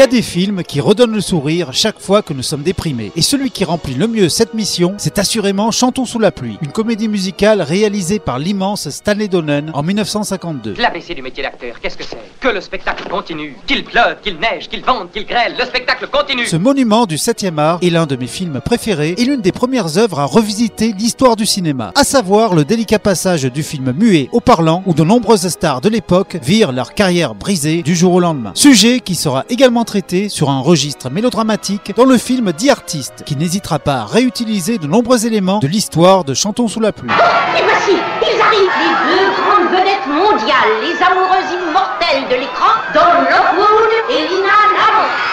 y a des films qui redonnent le sourire chaque fois que nous sommes déprimés. Et celui qui remplit le mieux cette mission, c'est assurément Chantons sous la pluie, une comédie musicale réalisée par l'immense Stanley Donen en 1952. L'ABC du métier d'acteur, qu'est-ce que c'est? Que le spectacle continue. Qu'il pleuve, qu'il neige, qu'il vente, qu'il grêle, le spectacle continue. Ce monument du 7e art est l'un de mes films préférés et l'une des premières œuvres à revisiter l'histoire du cinéma, à savoir le délicat passage du film muet au parlant où de nombreuses stars de l'époque virent leur carrière brisée du jour au lendemain. Sujet qui sera également traité sur un registre mélodramatique dans le film The Artist, qui n'hésitera pas à réutiliser de nombreux éléments de l'histoire de Chantons sous la pluie. Et voici, ils arrivent, les deux grandes vedettes mondiales, les amoureuses immortelles de l'écran, Don Lockwood et Lina.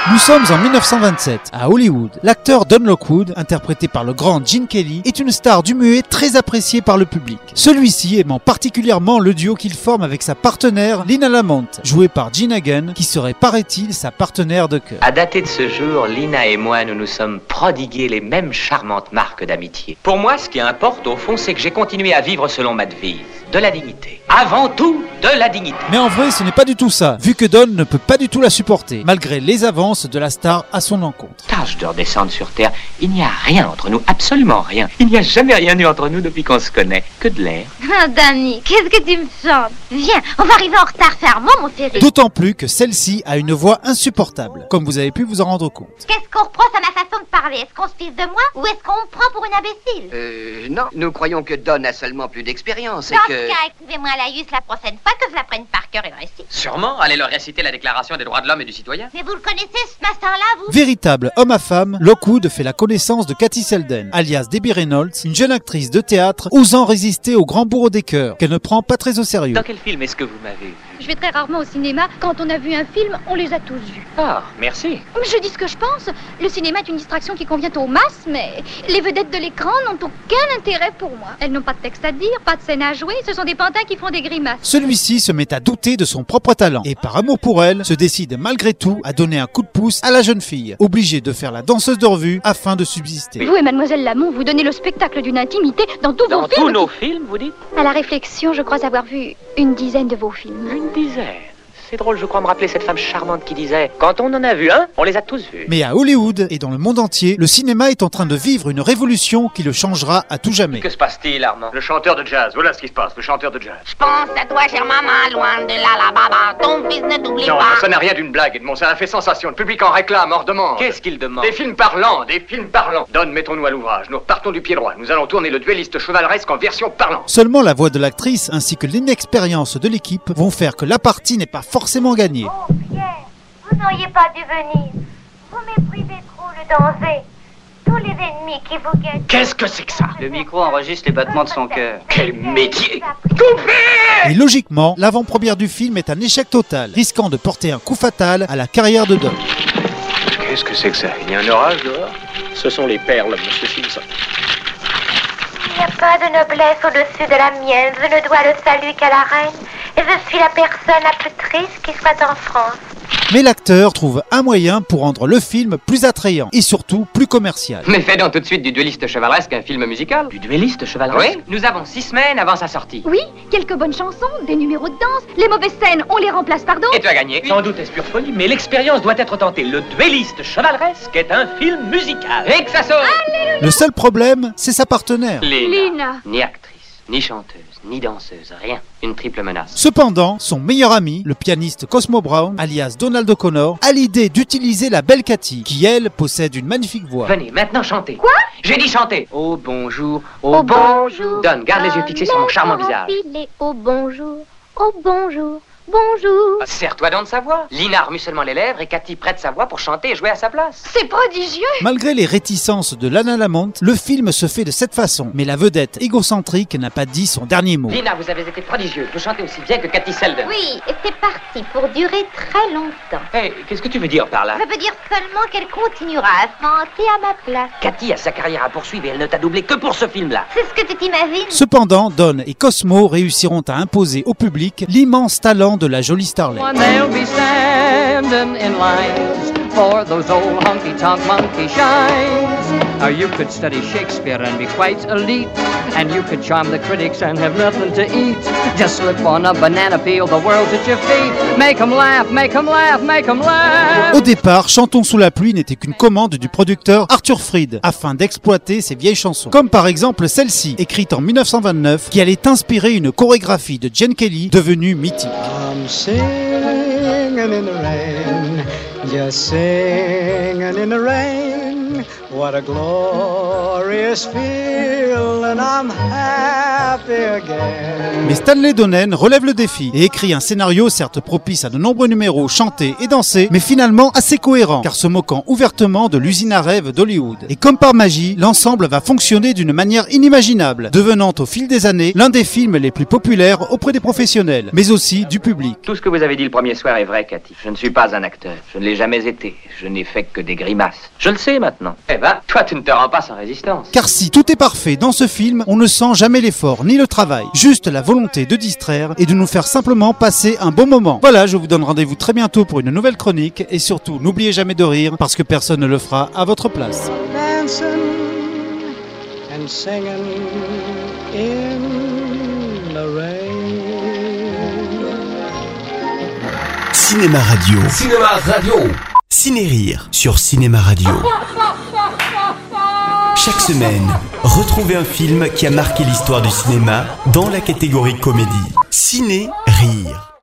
Nous sommes en 1927 à Hollywood. L'acteur Don Lockwood, interprété par le grand Gene Kelly, est une star du muet très appréciée par le public. Celui-ci aimant particulièrement le duo qu'il forme avec sa partenaire Lina Lamont, jouée par Gene Hagen, qui serait, paraît-il, sa partenaire de cœur. À dater de ce jour, Lina et moi, nous nous sommes prodigués les mêmes charmantes marques d'amitié. Pour moi, ce qui importe, au fond, c'est que j'ai continué à vivre selon ma devise. De la dignité. Avant tout, de la dignité. Mais en vrai, ce n'est pas du tout ça, vu que Don ne peut pas du tout la supporter, malgré les avances de la star à son encontre. Tâche de redescendre sur Terre. Il n'y a rien entre nous, absolument rien. Il n'y a jamais rien eu entre nous depuis qu'on se connaît. Que de l'air. Ah, Danny, qu'est-ce que tu me chantes Viens, on va arriver en retard fermement, mon chéri. D'autant plus que celle-ci a une voix insupportable, comme vous avez pu vous en rendre compte. Qu'est-ce qu'on reproche à ma façon de parler? Est-ce qu'on se fiche de moi ou est-ce qu'on me prend pour une imbécile? Euh, non, nous croyons que Don a seulement plus d'expérience et Dans que... ce cas, écrivez-moi la juste la prochaine fois que je la prenne par cœur et le récit. Sûrement, allez leur réciter la déclaration des droits de l'homme et du citoyen. Mais vous le connaissez, ce matin-là, vous? Véritable homme à femme, Lockwood fait la connaissance de Cathy Selden, alias Debbie Reynolds, une jeune actrice de théâtre osant résister au grand bourreau des cœurs, qu'elle ne prend pas très au sérieux. Dans quel film est-ce que vous m'avez vu? Je vais très rarement au cinéma. Quand on a vu un film, on les a tous vus. Ah, merci. Mais Je dis ce que je pense. Le cinéma est une distraction qui convient aux masses, mais les vedettes de l'écran n'ont aucun intérêt pour moi. Elles n'ont pas de texte à dire, pas de scène à jouer. Ce sont des pantins qui font des grimaces. Celui-ci se met à douter de son propre talent et par amour pour elle, se décide malgré tout à donner un coup de pouce à la jeune fille, obligée de faire la danseuse de revue afin de subsister. Vous et Mademoiselle Lamont, vous donnez le spectacle d'une intimité dans tous Dans vos tous films. nos films, vous dites? À la réflexion, je crois avoir vu une dizaine de vos films. Une dizaine. C'est drôle, je crois me rappeler cette femme charmante qui disait Quand on en a vu un, on les a tous vus. Mais à Hollywood et dans le monde entier, le cinéma est en train de vivre une révolution qui le changera à tout jamais. Que se passe-t-il, Armand? Le chanteur de jazz, voilà ce qui se passe, le chanteur de jazz. Je pense à toi, chère maman, loin de là, là, baba. Ton fils ne t'oublie Non, pas. ça n'a rien d'une blague, Edmond, ça a fait sensation. Le public en réclame, en redemande. Qu'est-ce qu'il demande? Des films parlants, des films parlants. Donne, mettons-nous à l'ouvrage. Nous repartons du pied droit. Nous allons tourner le duelliste chevaleresque en version parlante. Seulement la voix de l'actrice ainsi que l'inexpérience de l'équipe vont faire que la partie n'est pas forcément. Oh, Pierre, vous n'auriez pas dû venir. Vous méprisez trop le danger. Tous les ennemis qui vous guettent. Qu'est-ce que c'est que ça Le micro enregistre les battements de son cœur. Quel métier Et logiquement, l'avant-première du film est un échec total, risquant de porter un coup fatal à la carrière de Don. Qu'est-ce que c'est que ça? Il y a un orage dehors? Ce sont les perles, monsieur Simpson. Il n'y a pas de noblesse au-dessus de la mienne. Je ne dois le salut qu'à la reine. Et je suis la personne la plus triste qui soit en France. Mais l'acteur trouve un moyen pour rendre le film plus attrayant et surtout plus commercial. Mais fais donc tout de suite du duelliste chevaleresque un film musical. Du duelliste chevaleresque Oui, nous avons six semaines avant sa sortie. Oui, quelques bonnes chansons, des numéros de danse. Les mauvaises scènes, on les remplace par d'autres. Et tu as gagné. Sans doute est-ce pure folie, mais l'expérience doit être tentée. Le duelliste chevaleresque est un film musical. Et que ça sonne Le seul problème, c'est sa partenaire. Lina. Lina. Ni actrice, ni chanteuse, ni danseuse, rien. Une triple menace. Cependant, son meilleur ami, le pianiste Cosmo Brown, alias Donald O'Connor, a l'idée d'utiliser la belle Cathy, qui elle possède une magnifique voix. Venez, maintenant chantez. Quoi? J'ai dit chanter. Oh bonjour, oh, Au bonjour. Donne, garde les yeux fixés sur mon charmant visage. Au bonjour. Au bonjour. Bonjour. Ah, Serre-toi donc de sa voix. Lina remue seulement les lèvres et Cathy prête sa voix pour chanter et jouer à sa place. C'est prodigieux. Malgré les réticences de Lana Lamont, le film se fait de cette façon. Mais la vedette égocentrique n'a pas dit son dernier mot. Lina, vous avez été prodigieuse. Vous chantez aussi bien que Cathy Selden. Oui, et c'est parti pour durer très longtemps. Hé, qu'est-ce que tu veux dire par là? Ça veut dire seulement qu'elle continuera à chanter à ma place. Cathy a sa carrière à poursuivre et elle ne t'a doublé que pour ce film-là. C'est ce que tu t'imagines Cependant, Don et Cosmo réussiront à imposer au public l'immense talent de la jolie starlet. For those old honky-tonk monkey shines. Now you could study Shakespeare and be quite elite, and you could charm the critics and have nothing to eat. Just slip on a banana peel, the world's at your feet. Make 'em laugh, make 'em laugh, make 'em laugh. Au départ, Chantons sous la pluie n'était qu'une commande du producteur Arthur Fried afin d'exploiter ses vieilles chansons. Comme par exemple celle-ci, écrite en 1929, qui allait inspirer une chorégraphie de Jen Kelly devenue mythique. I'm singing in the rain, just singing in the rain. What a glorious feeling, I'm happy again. Mais Stanley Donen relève le défi et écrit un scénario certes propice à de nombreux numéros chantés et dansés, mais finalement assez cohérent, car se moquant ouvertement de l'usine à rêve d'Hollywood. Et comme par magie, l'ensemble va fonctionner d'une manière inimaginable, devenant au fil des années l'un des films les plus populaires auprès des professionnels, mais aussi du public. Tout ce que vous avez dit le premier soir est vrai, Cathy. Je ne suis pas un acteur. Je ne l'ai jamais été. Je n'ai fait que des grimaces. Je le sais maintenant. Eh ben, toi, tu ne te rends pas sans résistance. Car si tout est parfait dans ce film, on ne sent jamais l'effort ni le travail, juste la volonté de distraire et de nous faire simplement passer un bon moment. Voilà, je vous donne rendez-vous très bientôt pour une nouvelle chronique et surtout n'oubliez jamais de rire parce que personne ne le fera à votre place. Cinéma Radio. Cinéma Radio. Ciné-Rire sur Cinéma Radio. Chaque semaine, retrouvez un film qui a marqué l'histoire du cinéma dans la catégorie comédie. Ciné-Rire.